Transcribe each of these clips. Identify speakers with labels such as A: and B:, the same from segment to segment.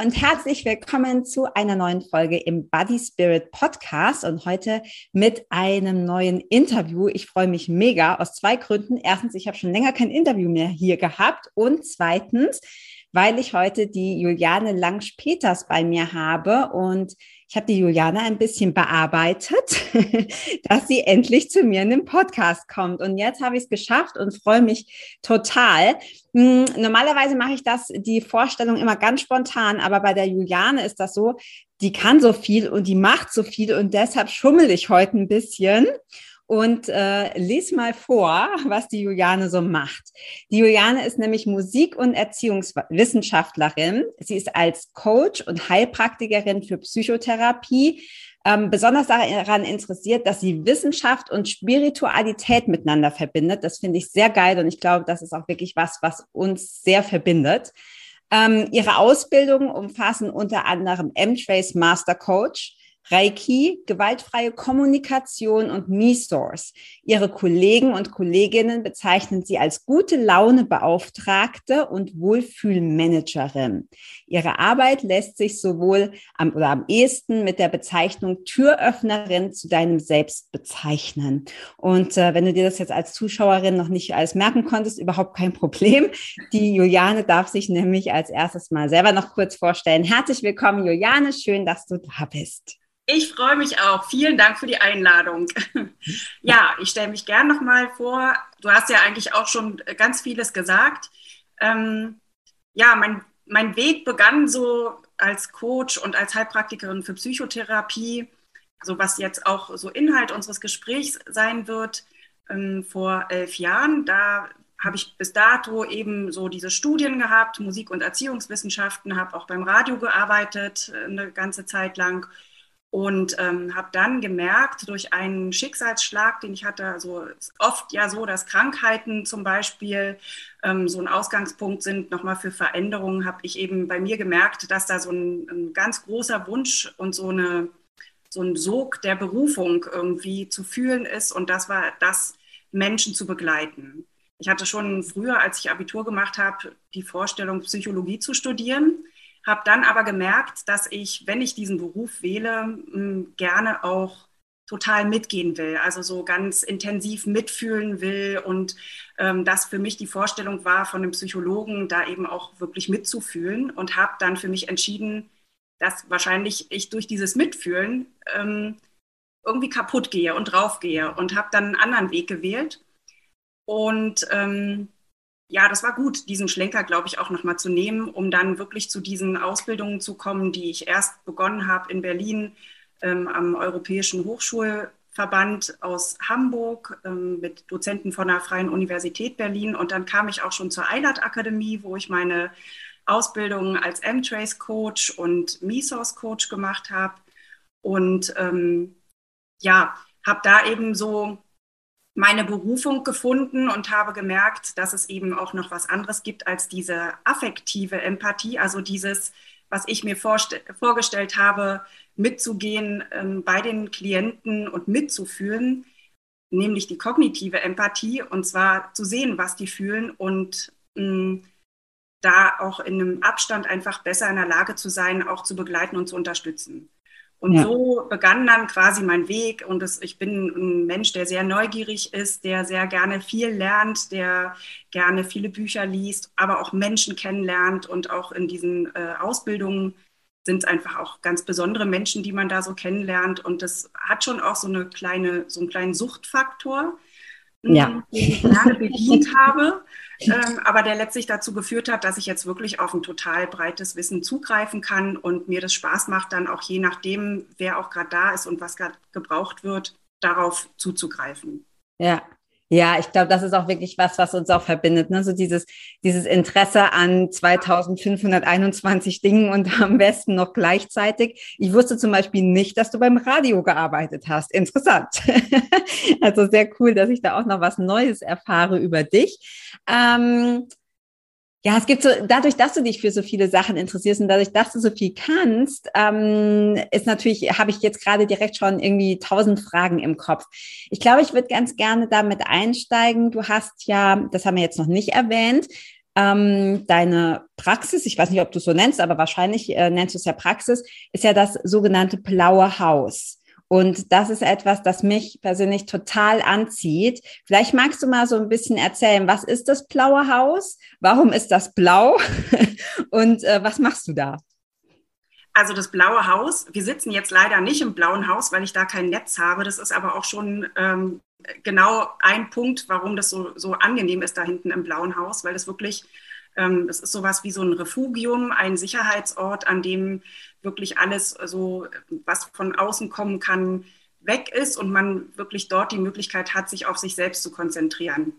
A: Und herzlich willkommen zu einer neuen Folge im Body Spirit Podcast und heute mit einem neuen Interview. Ich freue mich mega aus zwei Gründen. Erstens, ich habe schon länger kein Interview mehr hier gehabt und zweitens, weil ich heute die Juliane Langsch-Peters bei mir habe und ich habe die Juliane ein bisschen bearbeitet, dass sie endlich zu mir in den Podcast kommt. Und jetzt habe ich es geschafft und freue mich total. Hm, normalerweise mache ich das, die Vorstellung immer ganz spontan, aber bei der Juliane ist das so, die kann so viel und die macht so viel und deshalb schummel ich heute ein bisschen und äh, lies mal vor, was die Juliane so macht. Die Juliane ist nämlich Musik- und Erziehungswissenschaftlerin. Sie ist als Coach und Heilpraktikerin für Psychotherapie ähm, besonders daran interessiert, dass sie Wissenschaft und Spiritualität miteinander verbindet. Das finde ich sehr geil und ich glaube, das ist auch wirklich was, was uns sehr verbindet. Ähm, ihre Ausbildungen umfassen unter anderem M-Trace Master Coach, Reiki, gewaltfreie Kommunikation und Me-Source. Ihre Kollegen und Kolleginnen bezeichnen sie als gute Laune Beauftragte und Wohlfühlmanagerin. Ihre Arbeit lässt sich sowohl am oder am ehesten mit der Bezeichnung Türöffnerin zu deinem Selbst bezeichnen. Und äh, wenn du dir das jetzt als Zuschauerin noch nicht alles merken konntest, überhaupt kein Problem. Die Juliane darf sich nämlich als erstes mal selber noch kurz vorstellen. Herzlich willkommen, Juliane. Schön, dass du da bist.
B: Ich freue mich auch. Vielen Dank für die Einladung. ja, ich stelle mich gern nochmal vor. Du hast ja eigentlich auch schon ganz vieles gesagt. Ähm, ja, mein, mein Weg begann so als Coach und als Heilpraktikerin für Psychotherapie, so was jetzt auch so Inhalt unseres Gesprächs sein wird, ähm, vor elf Jahren. Da habe ich bis dato eben so diese Studien gehabt, Musik- und Erziehungswissenschaften, habe auch beim Radio gearbeitet äh, eine ganze Zeit lang und ähm, habe dann gemerkt, durch einen Schicksalsschlag, den ich hatte, also oft ja so, dass Krankheiten zum Beispiel ähm, so ein Ausgangspunkt sind, nochmal für Veränderungen, habe ich eben bei mir gemerkt, dass da so ein, ein, ganz großer Wunsch und so, eine, so ein Sog der Berufung irgendwie zu fühlen ist. Und das war das, Menschen zu begleiten. Ich hatte schon früher, als ich Abitur gemacht habe, die Vorstellung, Psychologie zu studieren habe dann aber gemerkt, dass ich, wenn ich diesen Beruf wähle, gerne auch total mitgehen will, also so ganz intensiv mitfühlen will und ähm, das für mich die Vorstellung war von einem Psychologen, da eben auch wirklich mitzufühlen und habe dann für mich entschieden, dass wahrscheinlich ich durch dieses Mitfühlen ähm, irgendwie kaputt gehe und draufgehe und habe dann einen anderen Weg gewählt. Und ähm, ja, das war gut, diesen Schlenker, glaube ich, auch nochmal zu nehmen, um dann wirklich zu diesen Ausbildungen zu kommen, die ich erst begonnen habe in Berlin ähm, am Europäischen Hochschulverband aus Hamburg ähm, mit Dozenten von der Freien Universität Berlin. Und dann kam ich auch schon zur Eilert Akademie, wo ich meine Ausbildung als M-Trace Coach und Me-Source Coach gemacht habe. Und ähm, ja, habe da eben so meine Berufung gefunden und habe gemerkt, dass es eben auch noch was anderes gibt als diese affektive Empathie, also dieses, was ich mir vorgestellt habe, mitzugehen ähm, bei den Klienten und mitzufühlen, nämlich die kognitive Empathie und zwar zu sehen, was die fühlen und ähm, da auch in einem Abstand einfach besser in der Lage zu sein, auch zu begleiten und zu unterstützen. Und ja. so begann dann quasi mein Weg. Und das, ich bin ein Mensch, der sehr neugierig ist, der sehr gerne viel lernt, der gerne viele Bücher liest, aber auch Menschen kennenlernt. Und auch in diesen äh, Ausbildungen sind es einfach auch ganz besondere Menschen, die man da so kennenlernt. Und das hat schon auch so eine kleine, so einen kleinen Suchtfaktor, ja. den ich gerne bedient habe ähm, aber der letztlich dazu geführt hat, dass ich jetzt wirklich auf ein total breites Wissen zugreifen kann und mir das Spaß macht, dann auch je nachdem, wer auch gerade da ist und was gerade gebraucht wird, darauf zuzugreifen.
A: Ja, ja, ich glaube, das ist auch wirklich was, was uns auch verbindet. Ne? So dieses, dieses Interesse an 2521 Dingen und am besten noch gleichzeitig. Ich wusste zum Beispiel nicht, dass du beim Radio gearbeitet hast. Interessant. also sehr cool, dass ich da auch noch was Neues erfahre über dich. Ähm, ja, es gibt so, dadurch, dass du dich für so viele Sachen interessierst und dadurch, dass du so viel kannst, ähm, ist natürlich, habe ich jetzt gerade direkt schon irgendwie tausend Fragen im Kopf. Ich glaube, ich würde ganz gerne damit einsteigen. Du hast ja, das haben wir jetzt noch nicht erwähnt, ähm, deine Praxis, ich weiß nicht, ob du es so nennst, aber wahrscheinlich äh, nennst du es ja Praxis, ist ja das sogenannte blaue Haus. Und das ist etwas, das mich persönlich total anzieht. Vielleicht magst du mal so ein bisschen erzählen, was ist das blaue Haus? Warum ist das blau? Und äh, was machst du da?
B: Also das blaue Haus, wir sitzen jetzt leider nicht im blauen Haus, weil ich da kein Netz habe. Das ist aber auch schon ähm, genau ein Punkt, warum das so, so angenehm ist da hinten im blauen Haus, weil das wirklich, das ist sowas wie so ein Refugium, ein Sicherheitsort, an dem wirklich alles so, was von außen kommen kann, weg ist und man wirklich dort die Möglichkeit hat, sich auf sich selbst zu konzentrieren.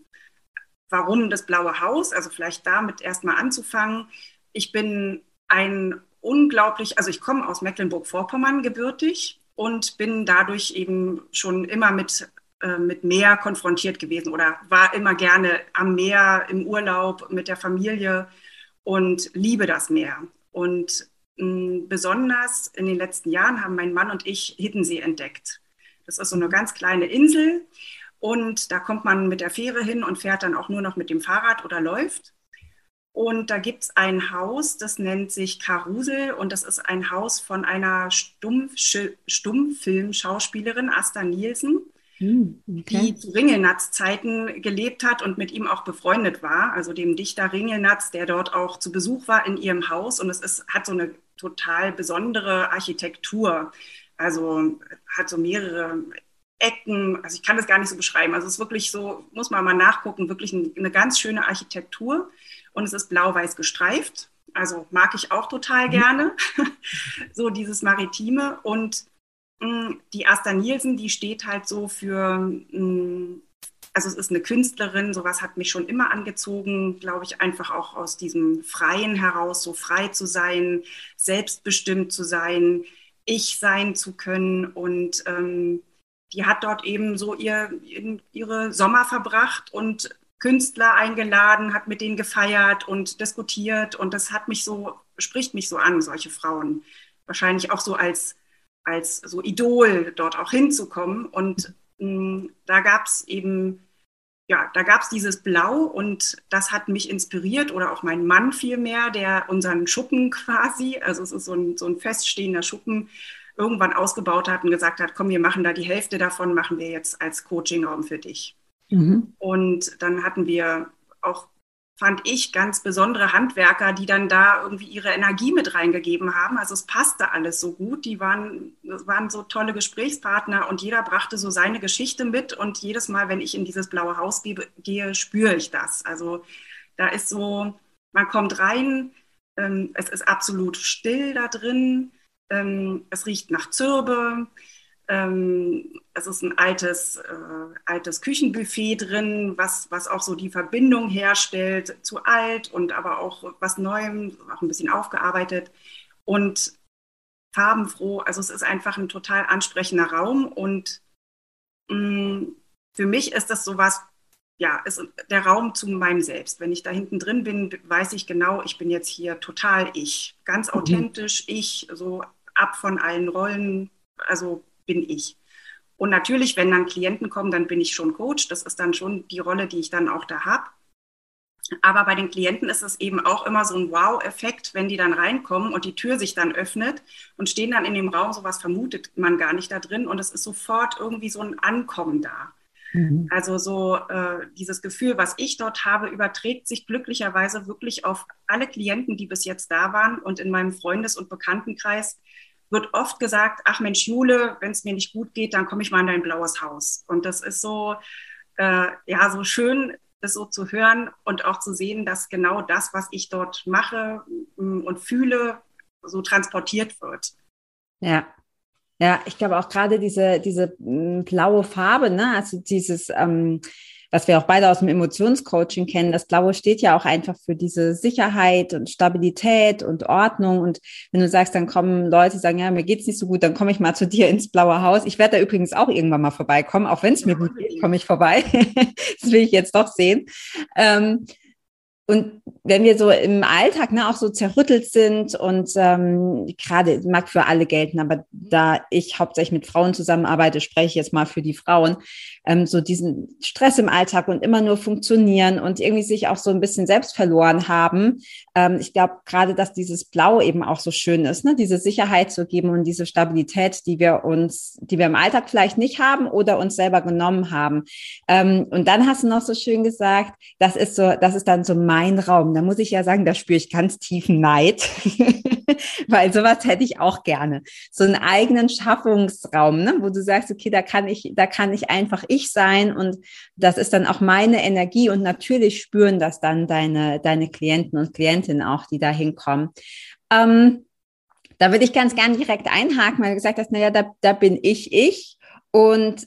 B: Warum das blaue Haus? Also vielleicht damit erstmal anzufangen. Ich bin ein unglaublich, also ich komme aus Mecklenburg-Vorpommern gebürtig und bin dadurch eben schon immer mit, äh, mit Meer konfrontiert gewesen oder war immer gerne am Meer im Urlaub mit der Familie und liebe das Meer. Und besonders in den letzten Jahren haben mein Mann und ich Hiddensee entdeckt. Das ist so eine ganz kleine Insel und da kommt man mit der Fähre hin und fährt dann auch nur noch mit dem Fahrrad oder läuft. Und da gibt es ein Haus, das nennt sich Karusel und das ist ein Haus von einer Stummfilmschauspielerin, Asta Nielsen. Hm, okay. die zu Ringelnatz Zeiten gelebt hat und mit ihm auch befreundet war, also dem Dichter Ringelnatz, der dort auch zu Besuch war in ihrem Haus. Und es ist, hat so eine total besondere Architektur. Also hat so mehrere Ecken, also ich kann das gar nicht so beschreiben. Also es ist wirklich so, muss man mal nachgucken, wirklich eine ganz schöne Architektur. Und es ist blau-weiß gestreift. Also mag ich auch total mhm. gerne. so dieses Maritime. Und die Asta Nielsen, die steht halt so für, mm, also es ist eine Künstlerin, sowas hat mich schon immer angezogen, glaube ich, einfach auch aus diesem Freien heraus, so frei zu sein, selbstbestimmt zu sein, ich sein zu können. Und ähm, die hat dort eben so ihr, ihre Sommer verbracht und Künstler eingeladen, hat mit denen gefeiert und diskutiert. Und das hat mich so, spricht mich so an, solche Frauen. Wahrscheinlich auch so als als so Idol dort auch hinzukommen. Und mh, mm, da gab es eben, ja, da gab es dieses Blau und das hat mich inspiriert oder auch mein Mann vielmehr, der unseren Schuppen quasi, also es ist so ein, so ein feststehender Schuppen, irgendwann ausgebaut hat und gesagt hat, komm, wir machen da die Hälfte davon, machen wir jetzt als Coachingraum für dich. Mhm. Und dann hatten wir auch fand ich, ganz besondere Handwerker, die dann da irgendwie ihre Energie mit reingegeben haben. Also es passte alles so gut. Die waren, waren so tolle Gesprächspartner und jeder brachte so seine Geschichte mit. Und jedes Mal, wenn ich in dieses blaue Haus gehe, gehe spüre ich das. Also da ist so, man kommt rein, ähm, es ist absolut still da drin, ähm, es riecht nach Zirbe. Ähm, es ist ein altes, äh, altes Küchenbuffet drin, was, was auch so die Verbindung herstellt zu alt und aber auch was Neuem, auch ein bisschen aufgearbeitet und farbenfroh. Also es ist einfach ein total ansprechender Raum und mh, mm, für mich ist das sowas, ja, ist der Raum zu meinem Selbst. Wenn ich da hinten drin bin, weiß ich genau, ich bin jetzt hier total ich, ganz mhm. authentisch, ich, so ab von allen Rollen, also bin ich. Und natürlich, wenn dann Klienten kommen, dann bin ich schon Coach. Das ist dann schon die Rolle, die ich dann auch da habe. Aber bei den Klienten ist es eben auch immer so ein Wow-Effekt, wenn die dann reinkommen und die Tür sich dann öffnet und stehen dann in dem Raum, sowas vermutet man gar nicht da drin und es ist sofort irgendwie so ein Ankommen da. Mhm. Also so äh, dieses Gefühl, was ich dort habe, überträgt sich glücklicherweise wirklich auf alle Klienten, die bis jetzt da waren und in meinem Freundes- und Bekanntenkreis wird oft gesagt, ach Mensch, Jule, wenn es mir nicht gut geht, dann komme ich mal in dein blaues Haus. Und das ist so, äh, ja, so schön, das so zu hören und auch zu sehen, dass genau das, was ich dort mache und fühle, so transportiert wird.
A: Ja. Ja, ich glaube auch gerade diese, diese blaue Farbe, ne, also dieses, ähm, was wir auch beide aus dem Emotionscoaching kennen. Das Blaue steht ja auch einfach für diese Sicherheit und Stabilität und Ordnung. Und wenn du sagst, dann kommen Leute, die sagen, ja, mir geht's nicht so gut, dann komme ich mal zu dir ins Blaue Haus. Ich werde da übrigens auch irgendwann mal vorbeikommen, auch wenn es mir gut geht, komme ich vorbei. das will ich jetzt doch sehen. Ähm, und wenn wir so im Alltag ne, auch so zerrüttelt sind und ähm, gerade mag für alle gelten, aber da ich hauptsächlich mit Frauen zusammenarbeite, spreche ich jetzt mal für die Frauen, ähm, so diesen Stress im Alltag und immer nur funktionieren und irgendwie sich auch so ein bisschen selbst verloren haben. Ähm, ich glaube gerade, dass dieses Blau eben auch so schön ist, ne? diese Sicherheit zu geben und diese Stabilität, die wir uns, die wir im Alltag vielleicht nicht haben oder uns selber genommen haben. Ähm, und dann hast du noch so schön gesagt, das ist so, das ist dann so mein Raum. Da muss ich ja sagen, da spüre ich ganz tiefen Neid, weil sowas hätte ich auch gerne. So einen eigenen Schaffungsraum, ne? wo du sagst, okay, da kann ich, da kann ich einfach ich sein und das ist dann auch meine Energie und natürlich spüren das dann deine, deine Klienten und Klientinnen auch, die da hinkommen. Ähm, da würde ich ganz gern direkt einhaken, weil du gesagt hast, naja, da, da bin ich ich und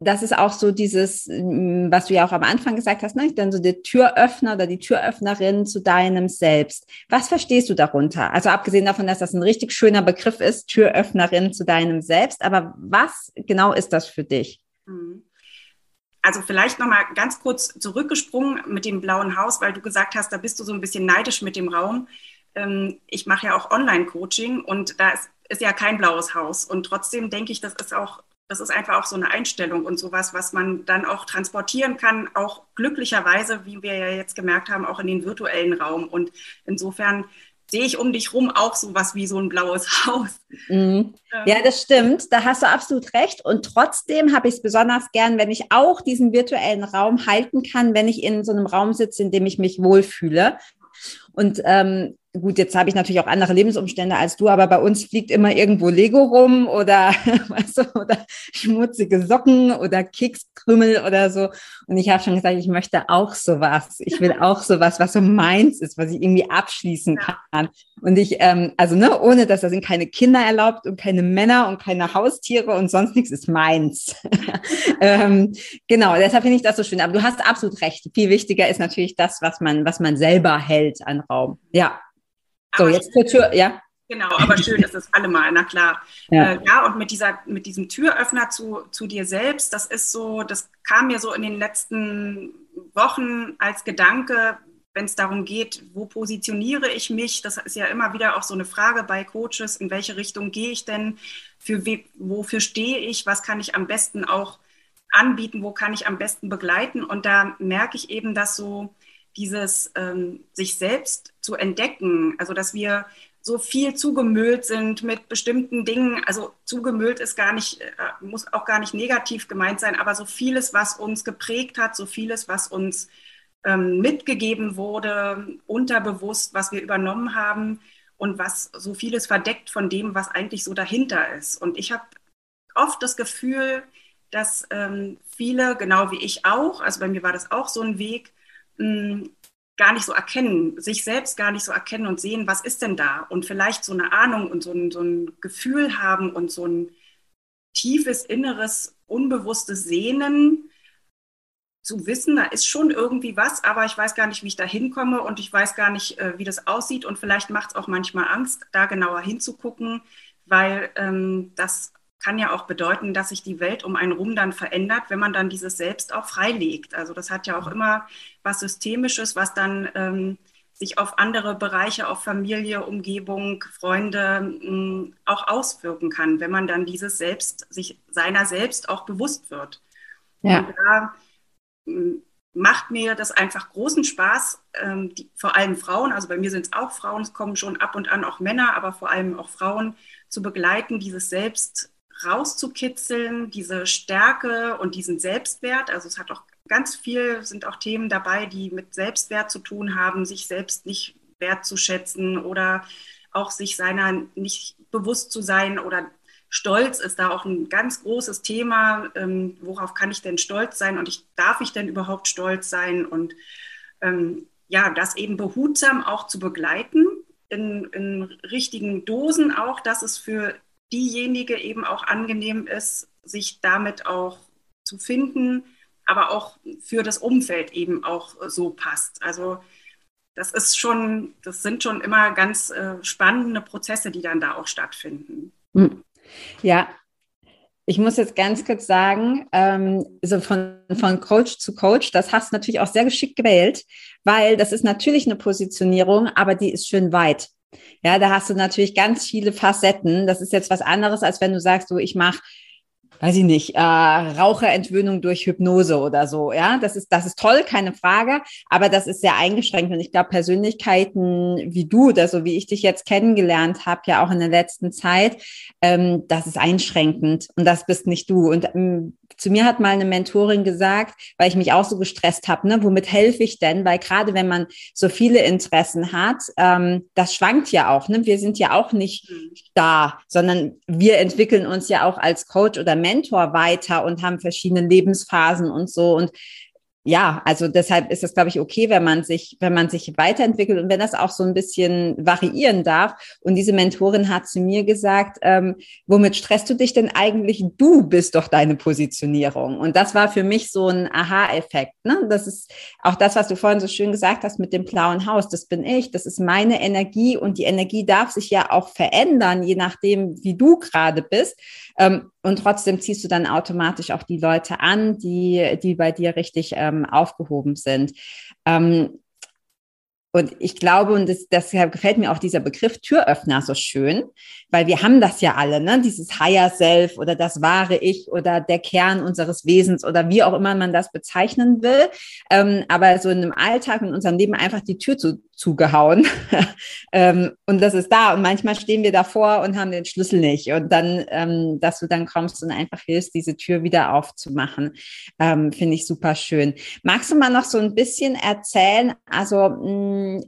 A: das ist auch so dieses, mm, was du ja auch am Anfang gesagt hast, ne? dann so der Türöffner oder die Türöffnerin zu deinem Selbst. Was verstehst du darunter? Also abgesehen davon, dass das ein richtig schöner Begriff ist, Türöffnerin zu deinem Selbst, aber was genau ist das für dich? Mhm.
B: Also vielleicht nochmal ganz kurz zurückgesprungen mit dem blauen Haus, weil du gesagt hast, da bist du so ein bisschen neidisch mit dem Raum. Ähm, ich mache ja auch Online-Coaching und da ist, ist ja kein blaues Haus. Und trotzdem denke ich, das ist auch das ist einfach auch so eine Einstellung und sowas, was man dann auch transportieren kann, auch glücklicherweise, wie wir ja jetzt gemerkt haben, auch in den virtuellen Raum. Und insofern sehe ich um dich rum auch sowas wie so ein blaues Haus.
A: Mhm. Ja, das stimmt. Da hast du absolut recht. Und trotzdem habe ich es besonders gern, wenn ich auch diesen virtuellen Raum halten kann, wenn ich in so einem Raum sitze, in dem ich mich wohlfühle. Und ähm, gut, jetzt habe ich natürlich auch andere Lebensumstände als du, aber bei uns fliegt immer irgendwo Lego rum oder, weißt du, oder schmutzige Socken oder Kekskrümel oder so. Und ich habe schon gesagt, ich möchte auch sowas. Ich will auch sowas, was so meins ist, was ich irgendwie abschließen kann. Und ich, ähm, also ne, ohne dass da sind keine Kinder erlaubt und keine Männer und keine Haustiere und sonst nichts ist meins. ähm, genau, deshalb finde ich das so schön. Aber du hast absolut recht. Viel wichtiger ist natürlich das, was man, was man selber hält an Raum. Ja. So, jetzt zur Tür, ja.
B: Genau, aber schön ist es allemal, na klar. Ja, äh, ja und mit, dieser, mit diesem Türöffner zu, zu dir selbst, das ist so, das kam mir so in den letzten Wochen als Gedanke, wenn es darum geht, wo positioniere ich mich, das ist ja immer wieder auch so eine Frage bei Coaches, in welche Richtung gehe ich denn, für we, wofür stehe ich, was kann ich am besten auch anbieten, wo kann ich am besten begleiten. Und da merke ich eben, dass so dieses ähm, sich selbst zu entdecken, also dass wir so viel zugemüllt sind mit bestimmten Dingen, also zugemüllt ist gar nicht, äh, muss auch gar nicht negativ gemeint sein, aber so vieles, was uns geprägt hat, so vieles, was uns ähm, mitgegeben wurde, unterbewusst, was wir übernommen haben und was so vieles verdeckt von dem, was eigentlich so dahinter ist. Und ich habe oft das Gefühl, dass ähm, viele, genau wie ich auch, also bei mir war das auch so ein Weg, gar nicht so erkennen, sich selbst gar nicht so erkennen und sehen, was ist denn da? Und vielleicht so eine Ahnung und so ein, so ein Gefühl haben und so ein tiefes, inneres, unbewusstes Sehnen, zu wissen, da ist schon irgendwie was, aber ich weiß gar nicht, wie ich da hinkomme und ich weiß gar nicht, äh, wie das aussieht. Und vielleicht macht es auch manchmal Angst, da genauer hinzugucken, weil ähm, das kann ja auch bedeuten, dass sich die Welt um einen rum dann verändert, wenn man dann dieses Selbst auch freilegt. Also das hat ja auch immer was Systemisches, was dann ähm, sich auf andere Bereiche, auf Familie, Umgebung, Freunde mh, mm, auch auswirken kann, wenn man dann dieses Selbst, sich seiner selbst auch bewusst wird. Ja. Und da mh, mm, macht mir das einfach großen Spaß, ähm, die, vor allem Frauen, also bei mir sind es auch Frauen, es kommen schon ab und an auch Männer, aber vor allem auch Frauen zu begleiten, dieses Selbst rauszukitzeln, diese Stärke und diesen Selbstwert. Also es hat auch ganz viel, sind auch Themen dabei, die mit Selbstwert zu tun haben, sich selbst nicht wertzuschätzen oder auch sich seiner nicht bewusst zu sein oder Stolz ist da auch ein ganz großes Thema. Ähm, worauf kann ich denn stolz sein und ich, darf ich denn überhaupt stolz sein? Und ähm, ja, das eben behutsam auch zu begleiten, in, in richtigen Dosen auch, dass es für diejenige eben auch angenehm ist, sich damit auch zu finden, aber auch für das Umfeld eben auch so passt. Also das ist schon, das sind schon immer ganz äh, spannende Prozesse, die dann da auch stattfinden.
A: Hm. Ja, ich muss jetzt ganz kurz sagen, ähm, so von, von Coach zu Coach, das hast du natürlich auch sehr geschickt gewählt, weil das ist natürlich eine Positionierung, aber die ist schön weit. Ja, da hast du natürlich ganz viele Facetten. Das ist jetzt was anderes, als wenn du sagst, du, ich mache weiß ich nicht, äh, Raucherentwöhnung durch Hypnose oder so. Ja, das ist, das ist toll, keine Frage, aber das ist sehr eingeschränkt. Und ich glaube, Persönlichkeiten wie du oder so wie ich dich jetzt kennengelernt habe, ja auch in der letzten Zeit, ähm, das ist einschränkend und das bist nicht du. Und ähm, zu mir hat mal eine Mentorin gesagt, weil ich mich auch so gestresst habe, ne, womit helfe ich denn? Weil gerade wenn man so viele Interessen hat, ähm, das schwankt ja auch. Ne? Wir sind ja auch nicht mhm. da, sondern wir entwickeln uns ja auch als Coach oder Mentor weiter und haben verschiedene Lebensphasen und so. Und ja, also deshalb ist es, glaube ich, okay, wenn man sich, wenn man sich weiterentwickelt und wenn das auch so ein bisschen variieren darf. Und diese Mentorin hat zu mir gesagt, ähm, womit stresst du dich denn eigentlich? Du bist doch deine Positionierung. Und das war für mich so ein Aha-Effekt. Ne? Das ist auch das, was du vorhin so schön gesagt hast mit dem blauen Haus. Das bin ich. Das ist meine Energie und die Energie darf sich ja auch verändern, je nachdem, wie du gerade bist. Ähm, und trotzdem ziehst du dann automatisch auch die Leute an, die, die bei dir richtig ähm, aufgehoben sind. Ähm, und ich glaube, und das, deshalb gefällt mir auch dieser Begriff Türöffner so schön, weil wir haben das ja alle, ne? Dieses Higher Self oder das wahre Ich oder der Kern unseres Wesens oder wie auch immer man das bezeichnen will. Ähm, aber so in einem Alltag in unserem Leben einfach die Tür zu, zugehauen. ähm, und das ist da. Und manchmal stehen wir davor und haben den Schlüssel nicht. Und dann, ähm, dass du dann kommst und einfach hilfst, diese Tür wieder aufzumachen, ähm, finde ich super schön. Magst du mal noch so ein bisschen erzählen? Also, mh,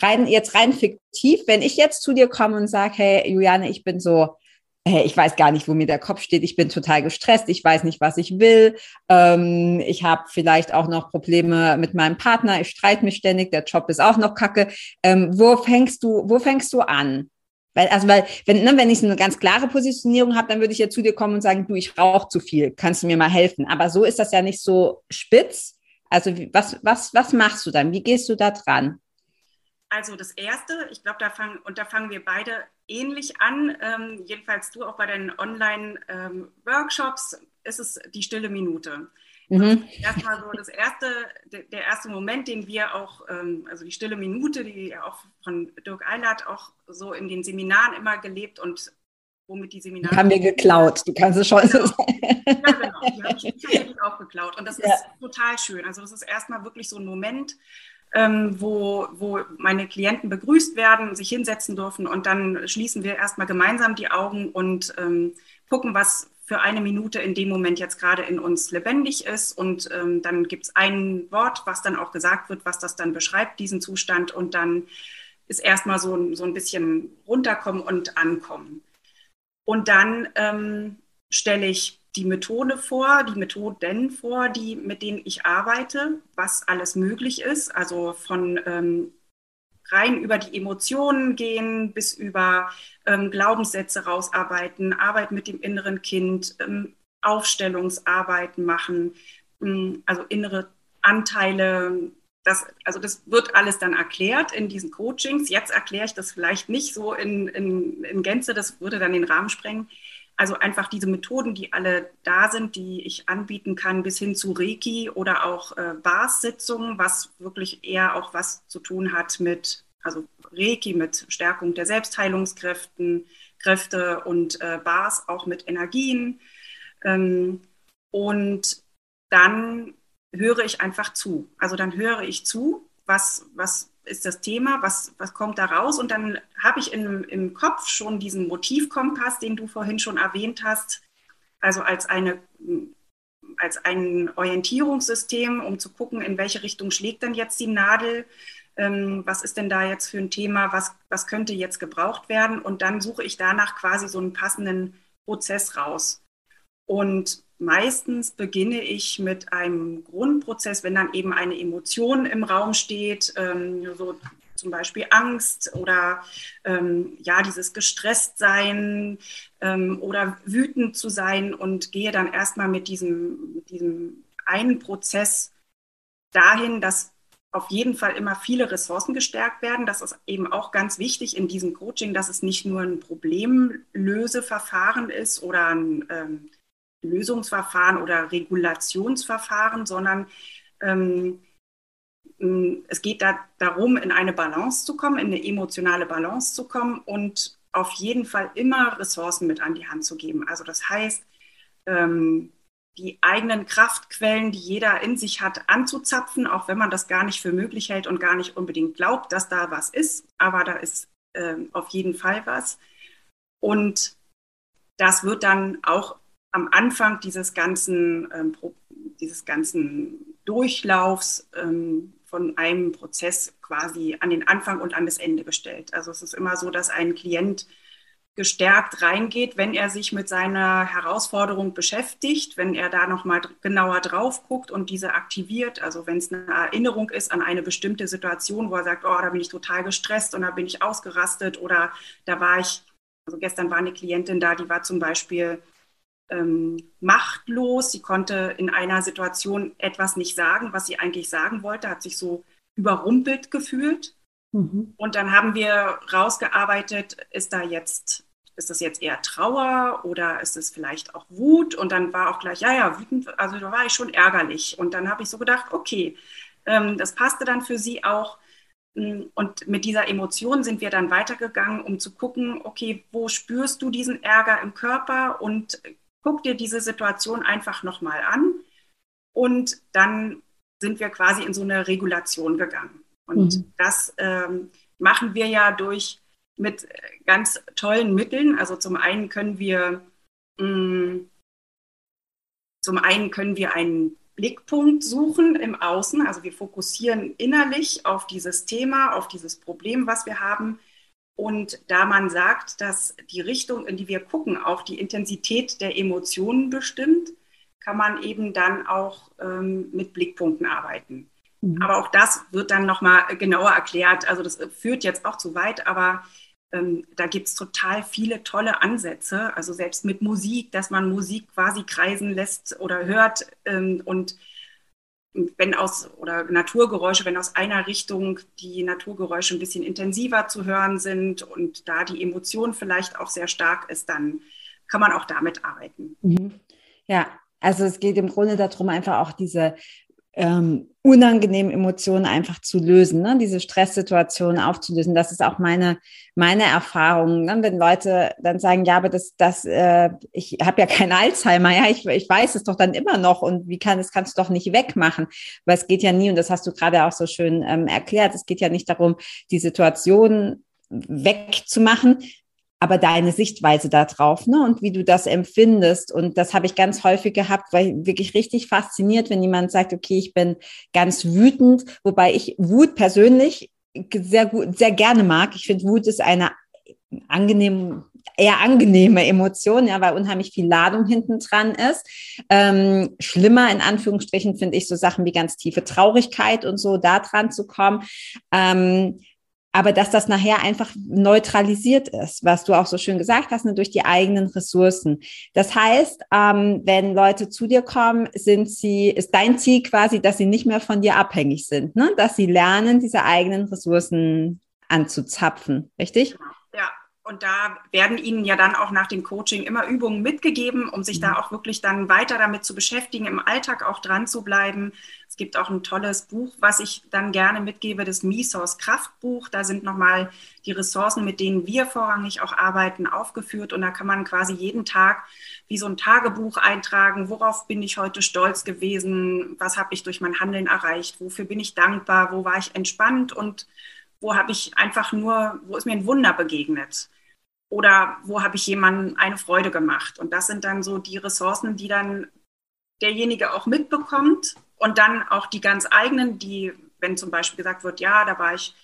A: rein, jetzt rein fiktiv, wenn ich jetzt zu dir komme und sage, hey, Juliane, ich bin so ich weiß gar nicht, wo mir der Kopf steht, ich bin total gestresst, ich weiß nicht, was ich will, ähm, ich habe vielleicht auch noch Probleme mit meinem Partner, ich streite mich ständig, der Job ist auch noch kacke. Ähm, wo fängst du, wo fängst du an? Weil, also, weil, wenn, ne, wenn ich eine ganz klare Positionierung habe, dann würde ich ja zu dir kommen und sagen, du, ich rauche zu viel, kannst du mir mal helfen? Aber so ist das ja nicht so spitz. Also, was, was, was machst du dann? Wie gehst du da dran?
B: Also das Erste, ich glaube, da fangen, und da fangen wir beide ähnlich an, ähm, jedenfalls du auch bei deinen Online-Workshops, ähm, ist es die stille Minute. Mhm. Erstmal so das erste, der erste Moment, den wir auch, ähm, also die stille Minute, die auch von Dirk Eilert auch so in den Seminaren immer gelebt und womit die Seminare.
A: Die haben wir geklaut, du kannst es schon
B: genau. so sagen. Ja, genau, die habe ich, ich auch geklaut. Und das ja. ist total schön. Also das ist erstmal wirklich so ein Moment, ähm, wo, wo meine Klienten begrüßt werden, sich hinsetzen dürfen und dann schließen wir erstmal gemeinsam die Augen und ähm, gucken, was für eine Minute in dem Moment jetzt gerade in uns lebendig ist. Und ähm, dann gibt es ein Wort, was dann auch gesagt wird, was das dann beschreibt, diesen Zustand. Und dann ist erstmal so, so ein bisschen runterkommen und ankommen. Und dann ähm, stelle ich die Methode vor, die Methoden vor, die, mit denen ich arbeite, was alles möglich ist. Also von ähm, rein über die Emotionen gehen bis über ähm, Glaubenssätze rausarbeiten, Arbeit mit dem inneren Kind, ähm, Aufstellungsarbeiten machen, ähm, also innere Anteile. Das, also das wird alles dann erklärt in diesen Coachings. Jetzt erkläre ich das vielleicht nicht so in, in, in Gänze, das würde dann den Rahmen sprengen. Also einfach diese Methoden, die alle da sind, die ich anbieten kann, bis hin zu Reiki oder auch äh, Bars-Sitzungen, was wirklich eher auch was zu tun hat mit, also Reiki mit Stärkung der Selbstheilungskräfte Kräfte und äh, Bars auch mit Energien. Ähm, und dann höre ich einfach zu. Also dann höre ich zu, was, was ist das Thema, was, was kommt da raus? Und dann habe ich im, im Kopf schon diesen Motivkompass, den du vorhin schon erwähnt hast, also als eine als ein Orientierungssystem, um zu gucken, in welche Richtung schlägt denn jetzt die Nadel, ähm, was ist denn da jetzt für ein Thema, was, was könnte jetzt gebraucht werden? Und dann suche ich danach quasi so einen passenden Prozess raus. Und meistens beginne ich mit einem Grundprozess, wenn dann eben eine Emotion im Raum steht, ähm, so zum Beispiel Angst oder ähm, ja, dieses Gestresstsein ähm, oder wütend zu sein und gehe dann erstmal mit diesem, diesem einen Prozess dahin, dass auf jeden Fall immer viele Ressourcen gestärkt werden. Das ist eben auch ganz wichtig in diesem Coaching, dass es nicht nur ein Problemlöseverfahren ist oder ein ähm, Lösungsverfahren oder Regulationsverfahren, sondern ähm, es geht da darum, in eine Balance zu kommen, in eine emotionale Balance zu kommen und auf jeden Fall immer Ressourcen mit an die Hand zu geben. Also das heißt, ähm, die eigenen Kraftquellen, die jeder in sich hat, anzuzapfen, auch wenn man das gar nicht für möglich hält und gar nicht unbedingt glaubt, dass da was ist. Aber da ist äh, auf jeden Fall was. Und das wird dann auch am Anfang dieses ganzen, ähm, dieses ganzen Durchlaufs ähm, von einem Prozess quasi an den Anfang und an das Ende gestellt. Also es ist immer so, dass ein Klient gestärkt reingeht, wenn er sich mit seiner Herausforderung beschäftigt, wenn er da noch mal genauer drauf guckt und diese aktiviert. Also wenn es eine Erinnerung ist an eine bestimmte Situation, wo er sagt, oh, da bin ich total gestresst und da bin ich ausgerastet oder da war ich, also gestern war eine Klientin da, die war zum Beispiel ähm, machtlos. Sie konnte in einer Situation etwas nicht sagen, was sie eigentlich sagen wollte, hat sich so überrumpelt gefühlt. Mhm. Und dann haben wir rausgearbeitet, ist da jetzt, ist das jetzt eher Trauer oder ist es vielleicht auch Wut? Und dann war auch gleich, ja, ja, wütend, also da war ich schon ärgerlich. Und dann habe ich so gedacht, okay, ähm, das passte dann für sie auch. Und mit dieser Emotion sind wir dann weitergegangen, um zu gucken, okay, wo spürst du diesen Ärger im Körper und guck dir diese Situation einfach nochmal an und dann sind wir quasi in so eine Regulation gegangen. Und mhm. das ähm, machen wir ja durch mit ganz tollen Mitteln. Also zum einen können wir mh, mm, zum einen können wir einen Blickpunkt suchen im Außen. Also wir fokussieren innerlich auf dieses Thema, auf dieses Problem, was wir haben. Und da man sagt, dass die Richtung, in die wir gucken, auch die Intensität der Emotionen bestimmt, kann man eben dann auch ähm, mit Blickpunkten arbeiten. Mhm. Aber auch das wird dann nochmal genauer erklärt. Also das führt jetzt auch zu weit, aber ähm, da gibt es total viele tolle Ansätze. Also selbst mit Musik, dass man Musik quasi kreisen lässt oder hört ähm, und wenn aus oder Naturgeräusche, wenn aus einer Richtung die Naturgeräusche ein bisschen intensiver zu hören sind und da die Emotion vielleicht auch sehr stark ist, dann kann man auch damit arbeiten.
A: Mhm. Ja, also es geht im Grunde darum, einfach auch diese ähm, unangenehmen Emotionen einfach zu lösen, ne? diese Stresssituationen aufzulösen. Das ist auch meine, meine Erfahrung. Ne? Wenn Leute dann sagen, ja, aber das, das, äh, ich habe ja kein Alzheimer, ja, ich, ich weiß es doch dann immer noch und wie kann das kannst du doch nicht wegmachen. Weil es geht ja nie, und das hast du gerade auch so schön ähm, erklärt, es geht ja nicht darum, die Situation wegzumachen, aber deine Sichtweise darauf ne, und wie du das empfindest. Und das habe ich ganz häufig gehabt, weil wirklich richtig fasziniert, wenn jemand sagt, okay, ich bin ganz wütend, wobei ich Wut persönlich sehr gut, sehr gerne mag. Ich finde, Wut ist eine angenehme, eher angenehme Emotion, ja, weil unheimlich viel Ladung hinten dran ist. Ähm, schlimmer in Anführungsstrichen finde ich so Sachen wie ganz tiefe Traurigkeit und so da dran zu kommen. Ähm, aber dass das nachher einfach neutralisiert ist, was du auch so schön gesagt hast, ne, durch die eigenen Ressourcen. Das heißt, ähm, wenn Leute zu dir kommen, sind sie, ist dein Ziel quasi, dass sie nicht mehr von dir abhängig sind, ne? dass sie lernen, diese eigenen Ressourcen anzuzapfen, richtig?
B: Ja, und da werden Ihnen ja dann auch nach dem Coaching immer Übungen mitgegeben, um sich da mhm. auch wirklich dann weiter damit zu beschäftigen, im Alltag auch dran zu bleiben. Es gibt auch ein tolles Buch, was ich dann gerne mitgebe, das Misos Kraftbuch. Da sind nochmal die Ressourcen, mit denen wir vorrangig auch arbeiten, aufgeführt. Und da kann man quasi jeden Tag wie so ein Tagebuch eintragen, worauf bin ich heute stolz gewesen, was habe ich durch mein Handeln erreicht, wofür bin ich dankbar, wo war ich entspannt und wo habe ich einfach nur, wo ist mir ein Wunder begegnet? Oder wo habe ich jemandem eine Freude gemacht? Und das sind dann so die Ressourcen, die dann derjenige auch mitbekommt und dann auch die ganz eigenen, die, wenn zum Beispiel gesagt wird, ja, da war ich,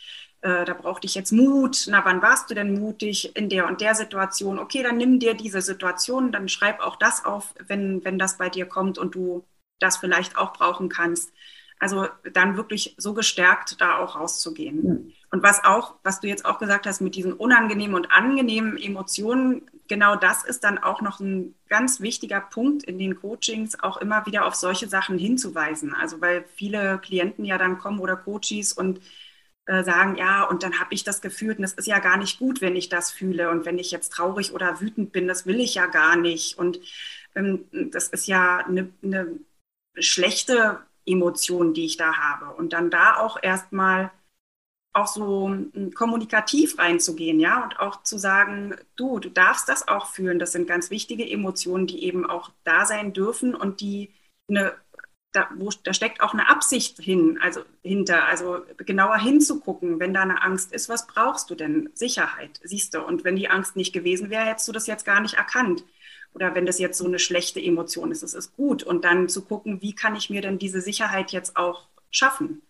B: äh, da brauchte ich jetzt Mut. Na, wann warst du denn mutig in der und der Situation? Okay, dann nimm dir diese Situation, dann schreib auch das auf, wenn, wenn das bei dir kommt und du das vielleicht auch brauchen kannst. Also dann wirklich so gestärkt da auch rauszugehen. Mhm. Und was auch, was du jetzt auch gesagt hast mit diesen unangenehmen und angenehmen Emotionen, genau das ist dann auch noch ein ganz wichtiger Punkt in den Coachings, auch immer wieder auf solche Sachen hinzuweisen. Also weil viele Klienten ja dann kommen oder Coaches und äh, sagen, ja, und dann habe ich das Gefühl, und es ist ja gar nicht gut, wenn ich das fühle. Und wenn ich jetzt traurig oder wütend bin, das will ich ja gar nicht. Und ähm, das ist ja eine, eine schlechte Emotion, die ich da habe. Und dann da auch erstmal auch so hm, kommunikativ reinzugehen, ja, und auch zu sagen, du, du darfst das auch fühlen. Das sind ganz wichtige Emotionen, die eben auch da sein dürfen und die eine, da, wo, da steckt auch eine Absicht hin, also hinter, also genauer hinzugucken, wenn da eine Angst ist, was brauchst du denn? Sicherheit, siehst du. Und wenn die Angst nicht gewesen wäre, hättest du das jetzt gar nicht erkannt. Oder wenn das jetzt so eine schlechte Emotion ist, das ist gut. Und dann zu gucken, wie kann ich mir denn diese Sicherheit jetzt auch schaffen?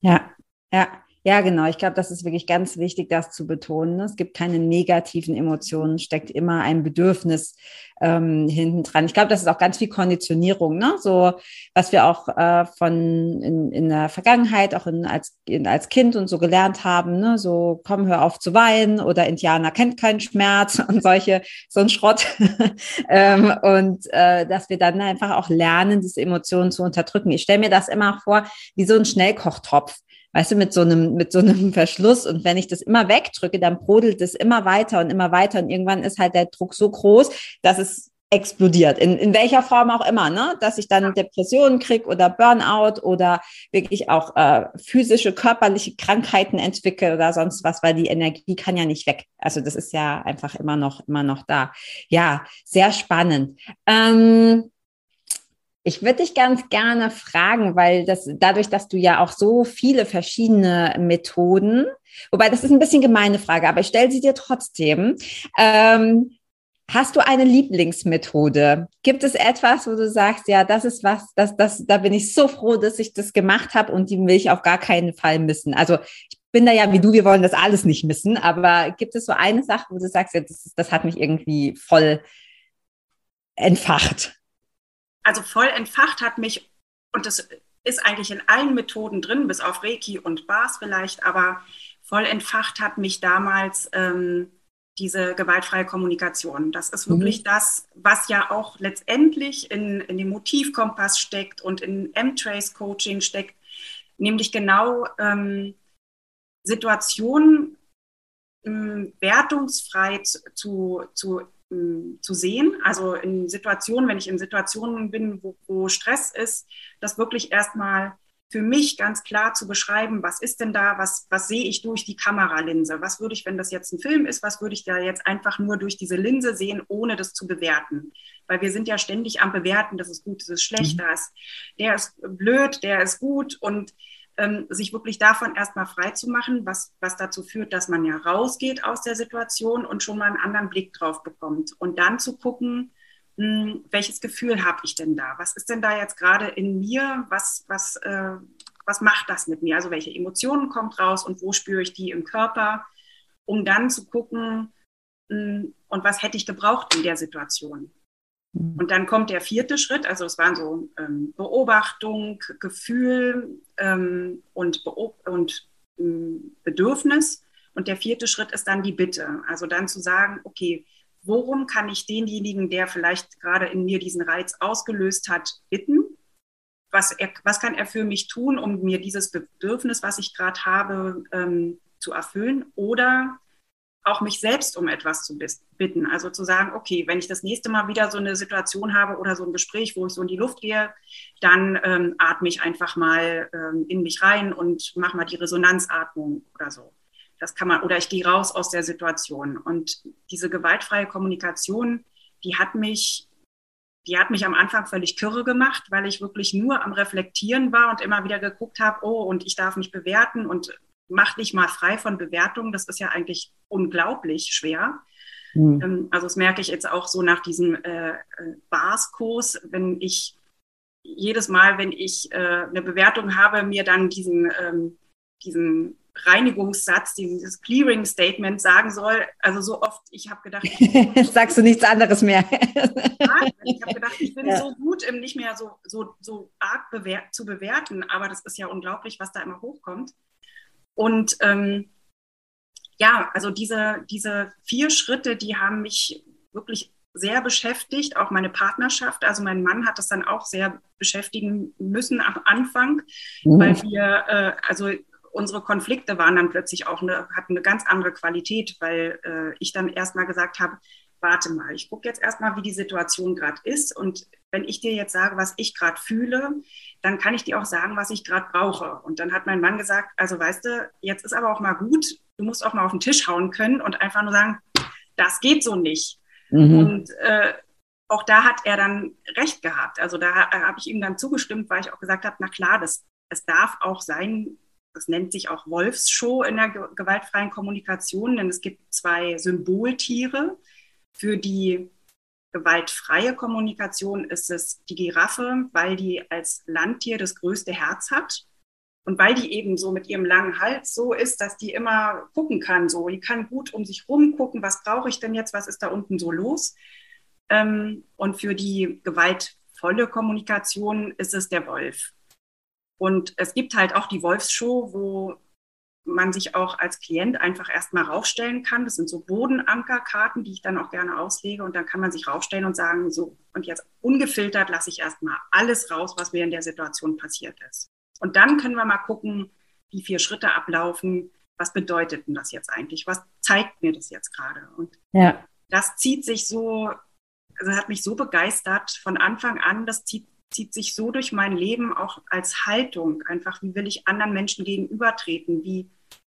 A: Ja, ja. Ja, genau. Ich glaube, das ist wirklich ganz wichtig, das zu betonen. Es gibt keine negativen Emotionen, steckt immer ein Bedürfnis ähm, hinten dran. Ich glaube, das ist auch ganz viel Konditionierung, ne? So, was wir auch äh, von in, in der Vergangenheit, auch in, als, in, als Kind und so gelernt haben, ne? So, komm, hör auf zu weinen oder Indianer kennt keinen Schmerz und solche, so ein Schrott. ähm, und äh, dass wir dann einfach auch lernen, diese Emotionen zu unterdrücken. Ich stelle mir das immer vor, wie so ein Schnellkochtopf weißt du, mit so einem, mit so einem Verschluss. Und wenn ich das immer wegdrücke, dann brodelt es immer weiter und immer weiter. Und irgendwann ist halt der Druck so groß, dass es explodiert, in, in welcher Form auch immer, ne? dass ich dann Depressionen kriege oder Burnout oder wirklich auch äh, physische, körperliche Krankheiten entwickle oder sonst was, weil die Energie kann ja nicht weg. Also das ist ja einfach immer noch, immer noch da. Ja, sehr spannend. Ähm, ich würde dich ganz gerne fragen, weil das dadurch, dass du ja auch so viele verschiedene Methoden, wobei das ist ein bisschen gemeine Frage, aber ich stelle sie dir trotzdem. Ähm, hast du eine Lieblingsmethode? Gibt es etwas, wo du sagst, ja, das ist was, das, das, da bin ich so froh, dass ich das gemacht habe und die will ich auf gar keinen Fall missen. Also ich bin da ja wie du, wir wollen das alles nicht missen, aber gibt es so eine Sache, wo du sagst, ja, das, das hat mich irgendwie voll entfacht?
B: Also voll entfacht hat mich, und das ist eigentlich in allen Methoden drin, bis auf Reiki und Bars vielleicht, aber voll entfacht hat mich damals ähm, diese gewaltfreie Kommunikation. Das ist wirklich mhm. das, was ja auch letztendlich in, in dem Motivkompass steckt und in M-Trace-Coaching steckt, nämlich genau ähm, Situationen ähm, wertungsfrei zu, zu ähm, zu sehen. Also in Situationen, wenn ich in Situationen bin, wo, wo Stress ist, das wirklich erstmal für mich ganz klar zu beschreiben, was ist denn da, was, was sehe ich durch die Kameralinse? Was würde ich, wenn das jetzt ein Film ist, was würde ich da jetzt einfach nur durch diese Linse sehen, ohne das zu bewerten? Weil wir sind ja ständig am Bewerten, das ist gut, das ist schlecht, mhm. das, der ist blöd, der ist gut und ähm, sich wirklich davon erstmal frei zu machen, was, was dazu führt, dass man ja rausgeht aus der Situation und schon mal einen anderen Blick drauf bekommt. Und dann zu gucken, mh, hm, welches Gefühl habe ich denn da? Was ist denn da jetzt gerade in mir? Was, was, äh, was macht das mit mir? Also welche Emotionen kommt raus und wo spüre ich die im Körper? Um dann zu gucken, mh, hm, und was hätte ich gebraucht in der Situation? Und dann kommt der vierte Schritt, also es waren so ähm, Beobachtung, Gefühl ähm, und, Beob und ähm, Bedürfnis. Und der vierte Schritt ist dann die Bitte. Also dann zu sagen, okay, worum kann ich denjenigen, der vielleicht gerade in mir diesen Reiz ausgelöst hat, bitten? Was, er, was kann er für mich tun, um mir dieses Bedürfnis, was ich gerade habe, ähm, zu erfüllen? Oder auch mich selbst um etwas zu bitten. Also zu sagen, okay, wenn ich das nächste Mal wieder so eine Situation habe oder so ein Gespräch, wo ich so in die Luft gehe, dann ähm, atme ich einfach mal ähm, in mich rein und mache mal die Resonanzatmung oder so. Das kann man, oder ich gehe raus aus der Situation. Und diese gewaltfreie Kommunikation, die hat mich, die hat mich am Anfang völlig kirre gemacht, weil ich wirklich nur am Reflektieren war und immer wieder geguckt habe, oh, und ich darf mich bewerten und mach dich mal frei von Bewertungen. Das ist ja eigentlich unglaublich schwer. Mhm. Also das merke ich jetzt auch so nach diesem äh, äh, Bars-Kurs, wenn ich jedes Mal, wenn ich äh, eine Bewertung habe, mir dann diesen, ähm, diesen Reinigungssatz, dieses Clearing Statement sagen soll. Also so oft, ich habe gedacht,
A: sagst du nichts anderes mehr.
B: ich habe gedacht, ich bin ja. so gut im nicht mehr so, so, so arg bewer zu bewerten, aber das ist ja unglaublich, was da immer hochkommt. Und ähm, ja, also diese, diese vier Schritte, die haben mich wirklich sehr beschäftigt, auch meine Partnerschaft. Also mein Mann hat das dann auch sehr beschäftigen müssen am Anfang, mhm. weil wir, äh, also unsere Konflikte waren dann plötzlich auch eine, hatten eine ganz andere Qualität, weil äh, ich dann erstmal gesagt habe, warte mal, ich gucke jetzt erstmal, wie die Situation gerade ist. Und wenn ich dir jetzt sage, was ich gerade fühle, dann kann ich dir auch sagen, was ich gerade brauche. Und dann hat mein Mann gesagt, also weißt du, jetzt ist aber auch mal gut, du musst auch mal auf den Tisch hauen können und einfach nur sagen, das geht so nicht. Mhm. Und äh, auch da hat er dann recht gehabt. Also da äh, habe ich ihm dann zugestimmt, weil ich auch gesagt habe, na klar, das, es darf auch sein, das nennt sich auch Wolfsshow in der gewaltfreien Kommunikation, denn es gibt zwei Symboltiere. Für die gewaltfreie Kommunikation ist es die Giraffe, weil die als Landtier das größte Herz hat. Und weil die eben so mit ihrem langen Hals so ist, dass die immer gucken kann, so, die kann gut um sich rum gucken, was brauche ich denn jetzt, was ist da unten so los. Ähm, und für die gewaltvolle Kommunikation ist es der Wolf. Und es gibt halt auch die Wolfsshow, wo man sich auch als Klient einfach erstmal raufstellen kann. Das sind so Bodenankerkarten, die ich dann auch gerne auslege. Und dann kann man sich raufstellen und sagen, so, und jetzt ungefiltert lasse ich erstmal alles raus, was mir in der Situation passiert ist. Und dann können wir mal gucken, wie vier Schritte ablaufen. Was bedeutet denn das jetzt eigentlich? Was zeigt mir das jetzt gerade? Und ja. das zieht sich so, also hat mich so begeistert von Anfang an. Das zieht zieht sich so durch mein Leben auch als Haltung. Einfach, wie will ich anderen Menschen gegenübertreten? Wie,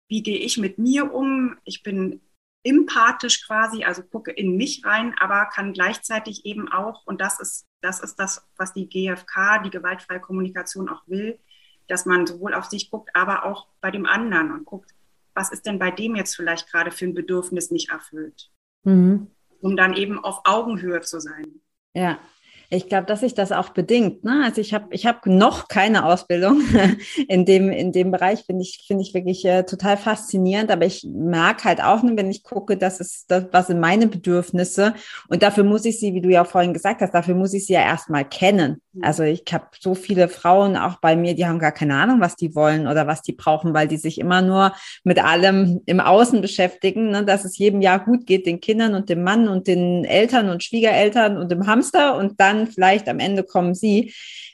B: wie gehe ich mit mir um? Ich bin empathisch quasi, also gucke in mich rein, aber kann gleichzeitig eben auch, und das ist, das ist das, was die GfK, die gewaltfreie Kommunikation auch will, dass man sowohl auf sich guckt, aber auch bei dem anderen und guckt, was ist denn bei dem jetzt vielleicht gerade für ein Bedürfnis nicht erfüllt? Mhm. Um dann eben auf Augenhöhe zu sein.
A: Ja, ich glaube, dass sich das auch bedingt. Ne? Also ich habe ich hab noch keine Ausbildung in dem, in dem Bereich, finde ich, finde ich wirklich äh, total faszinierend. Aber ich mag halt auch, wenn ich gucke, das ist das, was sind meine Bedürfnisse. Und dafür muss ich sie, wie du ja vorhin gesagt hast, dafür muss ich sie ja erstmal kennen. Mhm. Also ich habe so viele Frauen auch bei mir, die haben gar keine Ahnung, was die wollen oder was die brauchen, weil die sich immer nur mit allem im Außen beschäftigen, ne? dass es jedem Jahr gut geht, den Kindern und dem Mann und den Eltern und Schwiegereltern und dem Hamster und dann dann vielleicht am Ende kommen sie.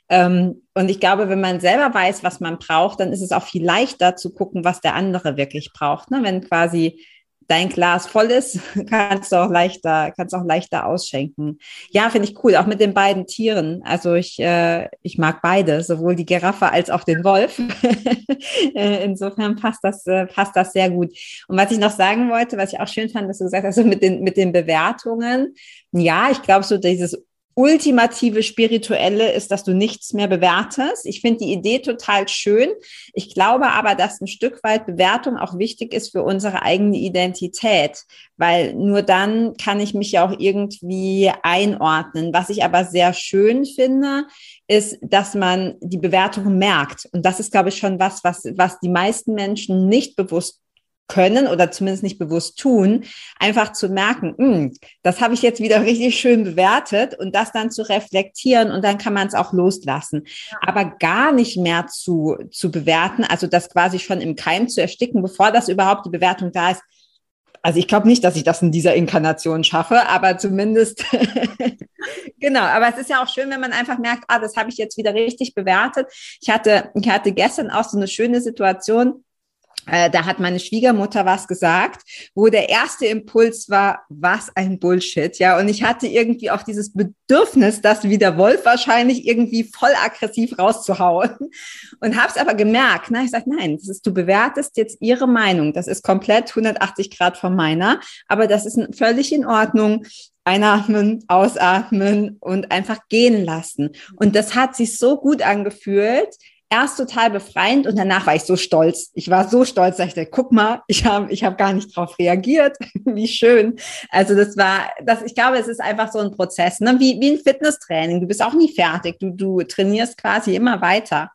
A: Ähm, und ich glaube, wenn man selber weiß, was man braucht, dann ist es auch viel leichter zu gucken, was der andere wirklich braucht. Ne? Wenn quasi dein Glas voll ist, kannst du auch leichter, kannst auch leichter ausschenken. Ja, finde ich cool, auch mit den beiden Tieren. Also ich, äh, ich mag beide, sowohl die Giraffe als auch den Wolf. Äh, insofern passt das, äh, passt das sehr gut. Und was ich noch sagen wollte, was ich auch schön fand, dass du gesagt hast, so mit den, mit den Bewertungen. Ja, ich glaube, so dieses ultimative spirituelle ist, dass du nichts mehr bewertest. Ich finde die Idee total schön. Ich glaube aber, dass ein Stück weit Bewertung auch wichtig ist für unsere eigene Identität, weil nur dann kann ich mich ja auch irgendwie einordnen. Was ich aber sehr schön finde, ist, dass man die Bewertung merkt. Und das ist, glaube ich, schon was, was, was die meisten Menschen nicht bewusst können oder zumindest nicht bewusst tun, einfach zu merken, hm, das habe ich jetzt wieder richtig schön bewertet und das dann zu reflektieren und dann kann man es auch loslassen. Ja. Aber gar nicht mehr zu, zu bewerten, also das quasi schon im Keim zu ersticken, bevor das überhaupt die Bewertung da ist. Also ich glaube nicht, dass ich das in dieser Inkarnation schaffe, aber zumindest genau. Aber es ist ja auch schön, wenn man einfach merkt, ah, das habe ich jetzt wieder richtig bewertet. Ich hatte, ich hatte gestern auch so eine schöne Situation da hat meine Schwiegermutter was gesagt, wo der erste Impuls war, was ein Bullshit, ja. Und ich hatte irgendwie auch dieses Bedürfnis, das wie der Wolf wahrscheinlich irgendwie voll aggressiv rauszuhauen. Und habe es aber gemerkt, na, ich sage, nein, das ist, du bewertest jetzt ihre Meinung. Das ist komplett 180 Grad von meiner, aber das ist völlig in Ordnung einatmen, ausatmen und einfach gehen lassen. Und das hat sich so gut angefühlt erst total befreiend und danach war ich so stolz. Ich war so stolz, dass ich dachte, guck mal, ich habe ich hab gar nicht darauf reagiert. wie schön. Also das war, das, ich glaube, es ist einfach so ein Prozess, ne? wie, wie ein Fitnesstraining. Du bist auch nie fertig. Du, du trainierst quasi immer weiter,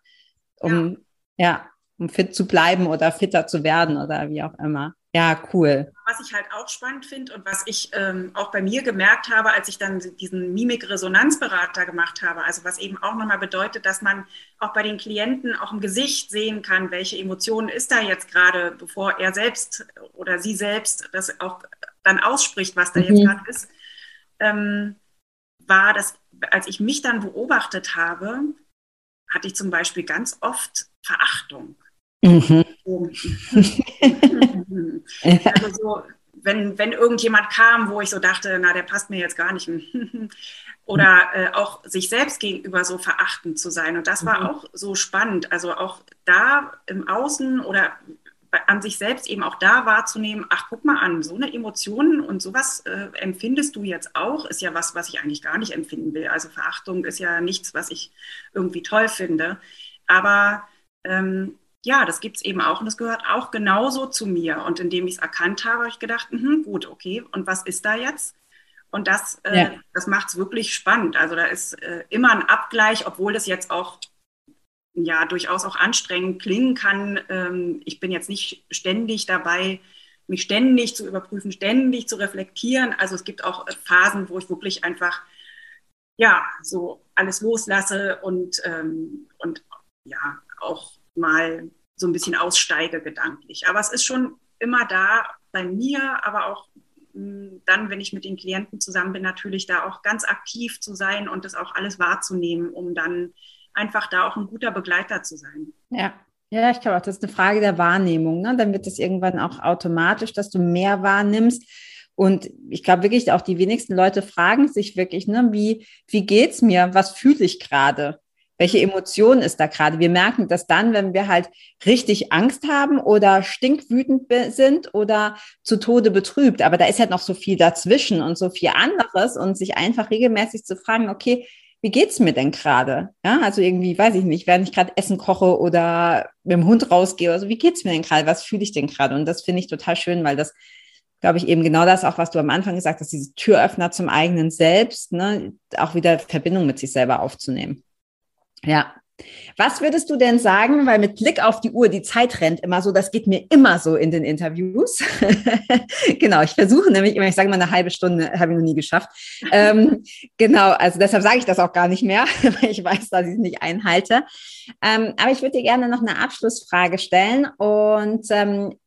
A: um, ja. ja, um fit zu bleiben oder fitter zu werden oder wie auch immer. Ja, cool.
B: Was ich halt auch spannend finde und was ich ähm, auch bei mir gemerkt habe, als ich dann diesen Mimik-Resonanzberater gemacht habe, also was eben auch nochmal bedeutet, dass man auch bei den Klienten auch im Gesicht sehen kann, welche Emotionen ist da jetzt gerade, bevor er selbst oder sie selbst das auch dann ausspricht, was da mhm. jetzt gerade ist, ähm, war, dass als ich mich dann beobachtet habe, hatte ich zum Beispiel ganz oft Verachtung. Mhm. also so, wenn, wenn irgendjemand kam, wo ich so dachte, na, der passt mir jetzt gar nicht. Oder äh, auch sich selbst gegenüber so verachtend zu sein. Und das war mhm. auch so spannend. Also auch da im Außen oder an sich selbst eben auch da wahrzunehmen, ach, guck mal an, so eine Emotion und sowas äh, empfindest du jetzt auch, ist ja was, was ich eigentlich gar nicht empfinden will. Also Verachtung ist ja nichts, was ich irgendwie toll finde. Aber ähm, ja, das gibt es eben auch und das gehört auch genauso zu mir. Und indem ich es erkannt habe, habe ich gedacht, mh, gut, okay, und was ist da jetzt? Und das, äh, ja. das macht es wirklich spannend. Also da ist äh, immer ein Abgleich, obwohl das jetzt auch ja durchaus auch anstrengend klingen kann. Ähm, ich bin jetzt nicht ständig dabei, mich ständig zu überprüfen, ständig zu reflektieren. Also es gibt auch Phasen, wo ich wirklich einfach ja so alles loslasse und, ähm, und ja auch mal so ein bisschen aussteige gedanklich. Aber es ist schon immer da bei mir, aber auch hm, dann, wenn ich mit den Klienten zusammen bin, natürlich da auch ganz aktiv zu sein und das auch alles wahrzunehmen, um dann einfach da auch ein guter Begleiter zu sein.
A: Ja. Ja, ich glaube auch, das ist eine Frage der Wahrnehmung. Ne? Dann wird es irgendwann auch automatisch, dass du mehr wahrnimmst. Und ich glaube wirklich, auch die wenigsten Leute fragen sich wirklich, ne, wie, wie geht's mir? Was fühle ich gerade? Welche Emotion ist da gerade? Wir merken das dann, wenn wir halt richtig Angst haben oder stinkwütend sind oder zu Tode betrübt. Aber da ist halt noch so viel dazwischen und so viel anderes und sich einfach regelmäßig zu fragen, okay, wie geht's mir denn gerade? Ja, also irgendwie, weiß ich nicht, während ich gerade Essen koche oder mit dem Hund rausgehe oder so, wie geht's mir denn gerade? Was fühle ich denn gerade? Und das finde ich total schön, weil das, glaube ich, eben genau das auch, was du am Anfang gesagt hast, diese Türöffner zum eigenen Selbst, ne, auch wieder Verbindung mit sich selber aufzunehmen. Ja. Was würdest du denn sagen, weil mit Blick auf die Uhr, die Zeit rennt immer so, das geht mir immer so in den Interviews. genau, ich versuche nämlich immer, ich sage mal eine halbe Stunde, habe ich noch nie geschafft. ähm, genau, also deshalb sage ich das auch gar nicht mehr, weil ich weiß, dass ich es nicht einhalte. Ähm, aber ich würde dir gerne noch eine Abschlussfrage stellen und ähm,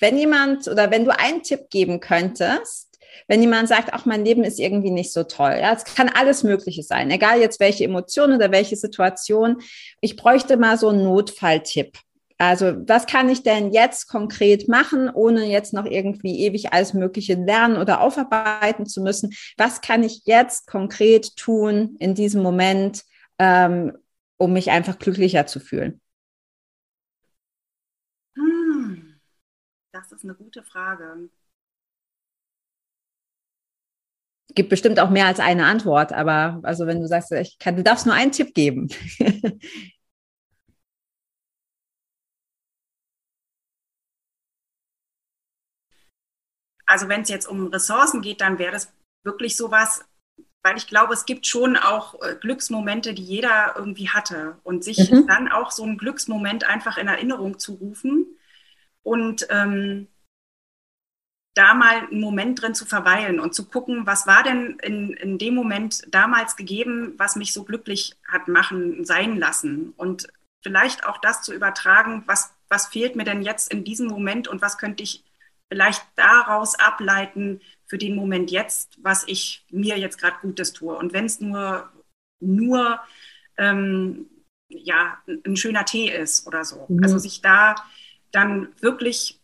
A: wenn jemand oder wenn du einen Tipp geben könntest, wenn jemand sagt, auch mein Leben ist irgendwie nicht so toll. Ja, es kann alles Mögliche sein, egal jetzt welche Emotion oder welche Situation. Ich bräuchte mal so einen Notfalltipp. Also, was kann ich denn jetzt konkret machen, ohne jetzt noch irgendwie ewig alles Mögliche lernen oder aufarbeiten zu müssen? Was kann ich jetzt konkret tun in diesem Moment, ähm, um mich einfach glücklicher zu fühlen?
B: Hm, das ist eine gute Frage
A: gibt bestimmt auch mehr als eine Antwort, aber also wenn du sagst, ich kann, du darfst nur einen Tipp geben.
B: also wenn es jetzt um Ressourcen geht, dann wäre das wirklich sowas, weil ich glaube, es gibt schon auch äh, Glücksmomente, die jeder irgendwie hatte und sich mhm. dann auch so einen Glücksmoment einfach in Erinnerung zu rufen und ähm, da mal einen Moment drin zu verweilen und zu gucken, was war denn in, in dem Moment damals gegeben, was mich so glücklich hat machen, sein lassen. Und vielleicht auch das zu übertragen, was, was fehlt mir denn jetzt in diesem Moment und was könnte ich vielleicht daraus ableiten für den Moment jetzt, was ich mir jetzt gerade Gutes tue. Und wenn es nur, nur ähm, ja, ein schöner Tee ist oder so. Mhm. Also sich da dann wirklich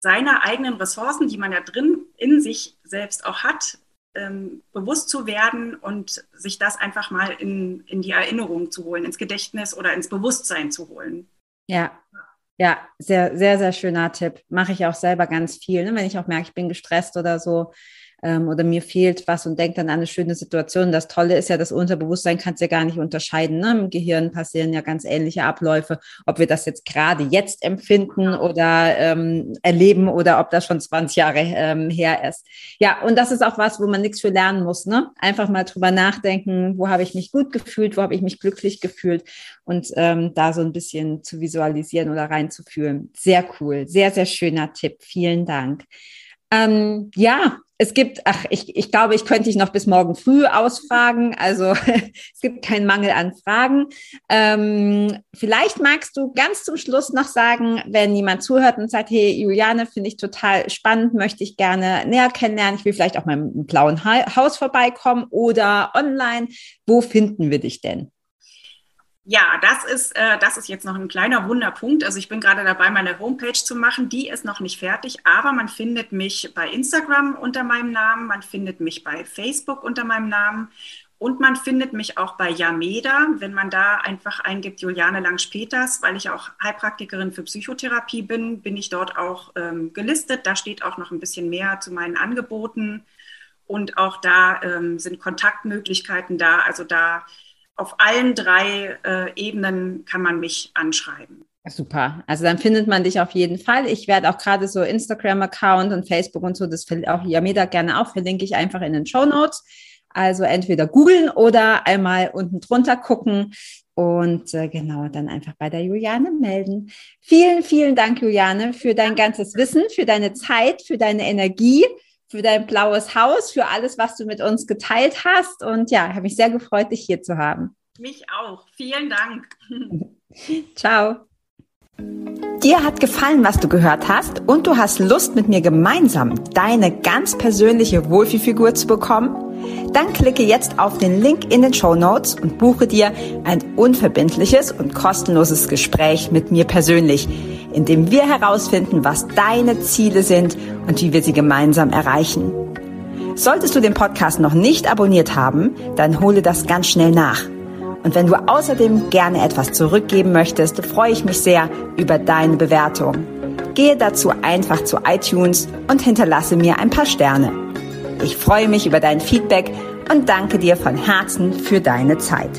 B: seine eigenen Ressourcen, die man ja drin in sich selbst auch hat, ähm, bewusst zu werden und sich das einfach mal in, in die Erinnerung zu holen, ins Gedächtnis oder ins Bewusstsein zu holen.
A: Ja, ja, sehr, sehr, sehr schöner Tipp. Mache ich auch selber ganz viel. Ne? Wenn ich auch merke, ich bin gestresst oder so, ähm, oder mir fehlt was und denkt dann an eine schöne Situation. Das Tolle ist ja, das Unterbewusstsein kann es ja gar nicht unterscheiden. Ne? Im Gehirn passieren ja ganz ähnliche Abläufe, ob wir das jetzt gerade jetzt empfinden oder ähm, erleben oder ob das schon 20 Jahre ähm, her ist. Ja, und das ist auch was, wo man nichts für lernen muss. Ne? Einfach mal drüber nachdenken, wo habe ich mich gut gefühlt, wo habe ich mich glücklich gefühlt und ähm, da so ein bisschen zu visualisieren oder reinzufühlen. Sehr cool, sehr, sehr schöner Tipp. Vielen Dank. Ähm, ja, es gibt, ach, ich, ich glaube, ich könnte dich noch bis morgen früh ausfragen. Also es gibt keinen Mangel an Fragen. Ähm, vielleicht magst du ganz zum Schluss noch sagen, wenn jemand zuhört und sagt, hey, Juliane, finde ich total spannend, möchte ich gerne näher kennenlernen. Ich will vielleicht auch mal im blauen Haus vorbeikommen oder online. Wo finden wir dich denn?
B: Ja, das ist, äh, das ist jetzt noch ein kleiner Wunderpunkt. Also ich bin gerade dabei, meine Homepage zu machen. Die ist noch nicht fertig, aber man findet mich bei Instagram unter meinem Namen, man findet mich bei Facebook unter meinem Namen und man findet mich auch bei Yameda, wenn man da einfach eingibt Juliane Langsch-Peters, weil ich auch Heilpraktikerin für Psychotherapie bin, bin ich dort auch ähm, gelistet. Da steht auch noch ein bisschen mehr zu meinen Angeboten und auch da ähm, sind Kontaktmöglichkeiten da. Also da auf allen drei äh, Ebenen kann man mich anschreiben.
A: Super. Also dann findet man dich auf jeden Fall. Ich werde auch gerade so Instagram-Account und Facebook und so, das auch Yameda gerne auch, verlinke ich einfach in den Show Notes. Also entweder googeln oder einmal unten drunter gucken und äh, genau dann einfach bei der Juliane melden. Vielen, vielen Dank, Juliane, für dein ganzes Wissen, für deine Zeit, für deine Energie für dein blaues Haus, für alles, was du mit uns geteilt hast. Und ja, ich habe mich sehr gefreut, dich hier zu haben.
B: Mich auch. Vielen Dank.
A: Ciao. Dir hat gefallen, was du gehört hast und du hast Lust, mit mir gemeinsam deine ganz persönliche Wohlfühlfigur zu bekommen? Dann klicke jetzt auf den Link in den Show Notes und buche dir ein unverbindliches und kostenloses Gespräch mit mir persönlich in dem wir herausfinden, was deine Ziele sind und wie wir sie gemeinsam erreichen. Solltest du den Podcast noch nicht abonniert haben, dann hole das ganz schnell nach. Und wenn du außerdem gerne etwas zurückgeben möchtest, freue ich mich sehr über deine Bewertung. Gehe dazu einfach zu iTunes und hinterlasse mir ein paar Sterne. Ich freue mich über dein Feedback und danke dir von Herzen für deine Zeit.